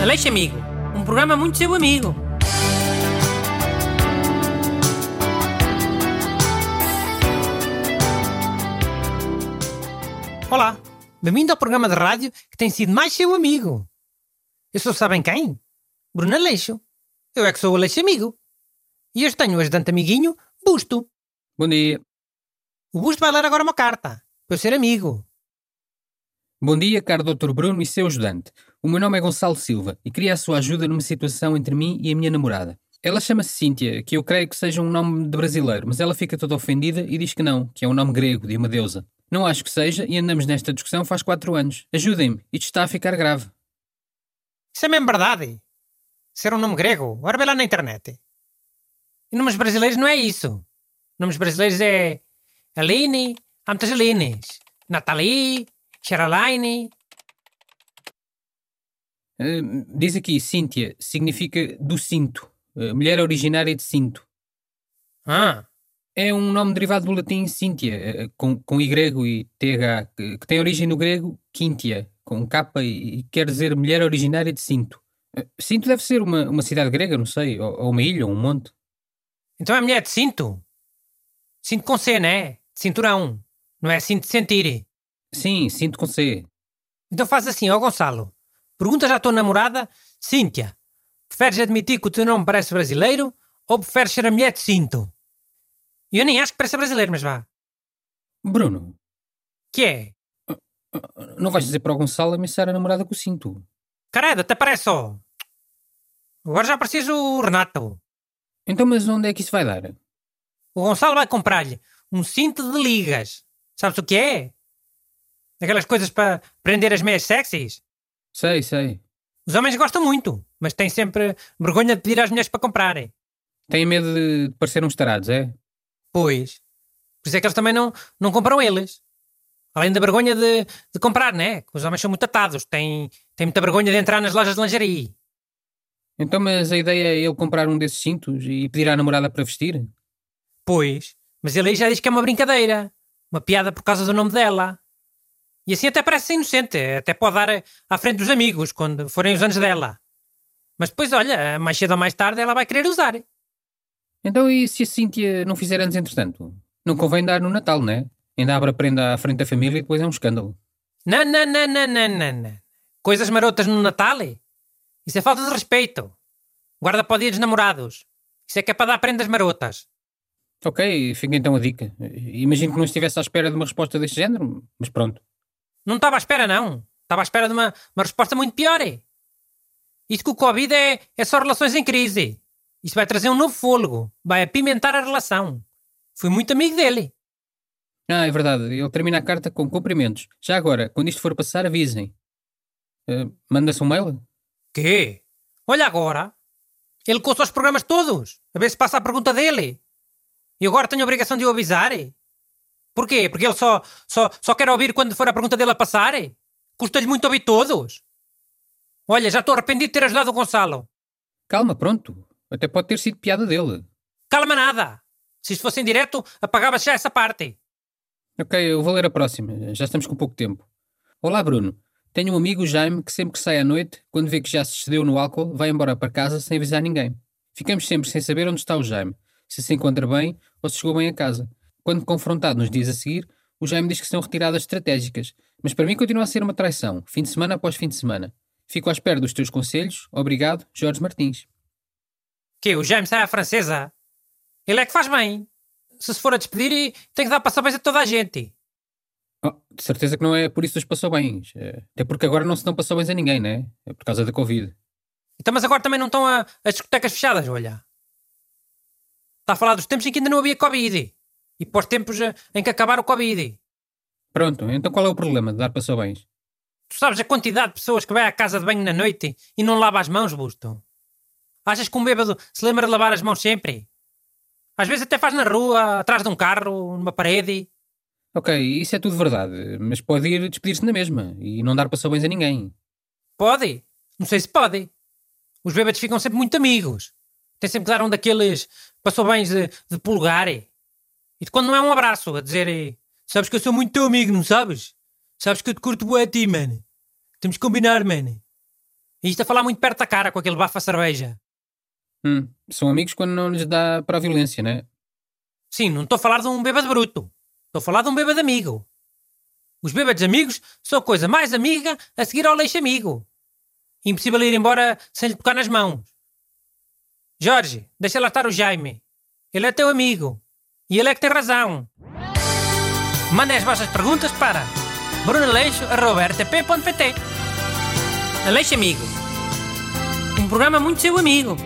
Aleixo Amigo, um programa muito seu amigo. Olá, bem-vindo ao programa de rádio que tem sido mais seu amigo. Eu sou, sabem quem? Bruno Aleixo. Eu é que sou o Aleixo Amigo. E hoje tenho o ajudante amiguinho, Busto. Bom dia. O Busto vai ler agora uma carta, para eu ser amigo. Bom dia, caro Dr. Bruno e seu ajudante. O meu nome é Gonçalo Silva e queria a sua ajuda numa situação entre mim e a minha namorada. Ela chama-se Cíntia, que eu creio que seja um nome de brasileiro, mas ela fica toda ofendida e diz que não, que é um nome grego, de uma deusa. Não acho que seja e andamos nesta discussão faz quatro anos. Ajudem-me, isto está a ficar grave. Isso é mesmo verdade. Ser um nome grego, ora vê lá na internet. E nomes brasileiros não é isso. Nomes brasileiros é Aline, há muitas Alines. Nathalie, Caroline. Uh, diz aqui, Cíntia, significa do cinto. Uh, mulher originária de cinto. Ah, É um nome derivado do latim Cíntia, uh, com, com Y e TH, que, que tem origem no grego Quintia, com K e, e quer dizer mulher originária de cinto. Uh, Cinto deve ser uma, uma cidade grega, não sei, ou, ou uma ilha, ou um monte. então é mulher de cinto. Cinto com C, né? De cinturão. Não é cinto de sentir. Sim, cinto com C. Então faz assim, ó Gonçalo. Perguntas à tua namorada, Cíntia, preferes admitir que o teu nome parece brasileiro ou preferes ser a mulher de cinto? Eu nem acho que pareça brasileiro, mas vá. Bruno, Que é? não vais dizer para o Gonçalo ameaçar a namorada com o cinto? Caralho, até parece só. Agora já parecias o Renato. Então, mas onde é que isso vai dar? O Gonçalo vai comprar-lhe um cinto de ligas. Sabes o que é? Aquelas coisas para prender as meias sexys. Sei, sei. Os homens gostam muito, mas têm sempre vergonha de pedir às mulheres para comprarem. Têm medo de parecer uns tarados, é? Pois. Por isso é que eles também não, não compram eles. Além da vergonha de, de comprar, né? Os homens são muito atados. Têm, têm muita vergonha de entrar nas lojas de lingerie. Então, mas a ideia é ele comprar um desses cintos e pedir à namorada para vestir? Pois. Mas ele aí já diz que é uma brincadeira. Uma piada por causa do nome dela. E assim até parece inocente. Até pode dar à frente dos amigos quando forem os anos dela. Mas depois, olha, mais cedo ou mais tarde ela vai querer usar. Então, e se a Cíntia não fizer anos entretanto? Não convém dar no Natal, né? Ainda abre a prenda à frente da família e depois é um escândalo. Não, não, não, não, não, não, não. Coisas marotas no Natal? Isso é falta de respeito. Guarda para o dia dos namorados. Isso é que é para dar prendas marotas. Ok, fica então a dica. Imagino que não estivesse à espera de uma resposta deste género, mas pronto. Não estava à espera, não. Estava à espera de uma, uma resposta muito pior. Isto que o Covid é, é só relações em crise. Isto vai trazer um novo fôlego. Vai apimentar a relação. Fui muito amigo dele. Ah, é verdade. Ele termina a carta com cumprimentos. Já agora, quando isto for passar, avisem. Eh, Manda-se um mail? Quê? Olha agora. Ele coça os programas todos. A ver se passa a pergunta dele. E agora tenho a obrigação de o avisar. Porquê? Porque ele só, só, só quer ouvir quando for a pergunta dele a passar? Custa-lhe muito ouvir todos. Olha, já estou arrependido de ter ajudado o Gonçalo. Calma, pronto. Até pode ter sido piada dele. Calma nada. Se isto fosse em direto, apagava-se já essa parte. Ok, eu vou ler a próxima. Já estamos com pouco tempo. Olá, Bruno. Tenho um amigo, Jaime, que sempre que sai à noite, quando vê que já se excedeu no álcool, vai embora para casa sem avisar ninguém. Ficamos sempre sem saber onde está o Jaime, se se encontra bem ou se chegou bem a casa. Quando confrontado nos dias a seguir, o Jaime diz que são retiradas estratégicas, mas para mim continua a ser uma traição, fim de semana após fim de semana. Fico à espera dos teus conselhos. Obrigado, Jorge Martins. Que o James sai à francesa. Ele é que faz bem. Se se for a despedir, tem que dar parabéns a toda a gente. Oh, de certeza que não é por isso dos passou bens. É, Até porque agora não se dão passou bens a ninguém, né? É por causa da Covid. Então, mas agora também não estão a, as discotecas fechadas, olha. Está a falar dos tempos em que ainda não havia Covid. E para os tempos eh, em que acabar o Covid. Pronto, então qual é o problema de dar passou bens? Tu sabes a quantidade de pessoas que vai à casa de banho na noite e não lava as mãos, Busto? Achas que um bêbado se lembra de lavar as mãos sempre? Às vezes até faz na rua, atrás de um carro, numa parede. Ok, isso é tudo verdade, mas pode ir despedir-se na mesma e não dar passou bens a ninguém. Pode? Não sei se pode. Os bêbados ficam sempre muito amigos. Tem sempre que dar um daqueles passou bens de, de pulgar. E de quando não é um abraço, a dizer eh, sabes que eu sou muito teu amigo, não sabes? Sabes que eu te curto bué a ti, mano. Temos que combinar, mano. E isto a falar muito perto da cara com aquele bafo a cerveja. Hum, são amigos quando não lhes dá para a violência, né? Sim, não estou a falar de um bêbado bruto. Estou a falar de um bêbado amigo. Os bêbados amigos são a coisa mais amiga a seguir ao leixo amigo. Impossível ir embora sem lhe tocar nas mãos. Jorge, deixa lá estar o Jaime. Ele é teu amigo. E ele é que tem razão. Mandem as vossas perguntas para brunaleixo.rtp.pt Aleixo Amigo. Um programa muito seu amigo.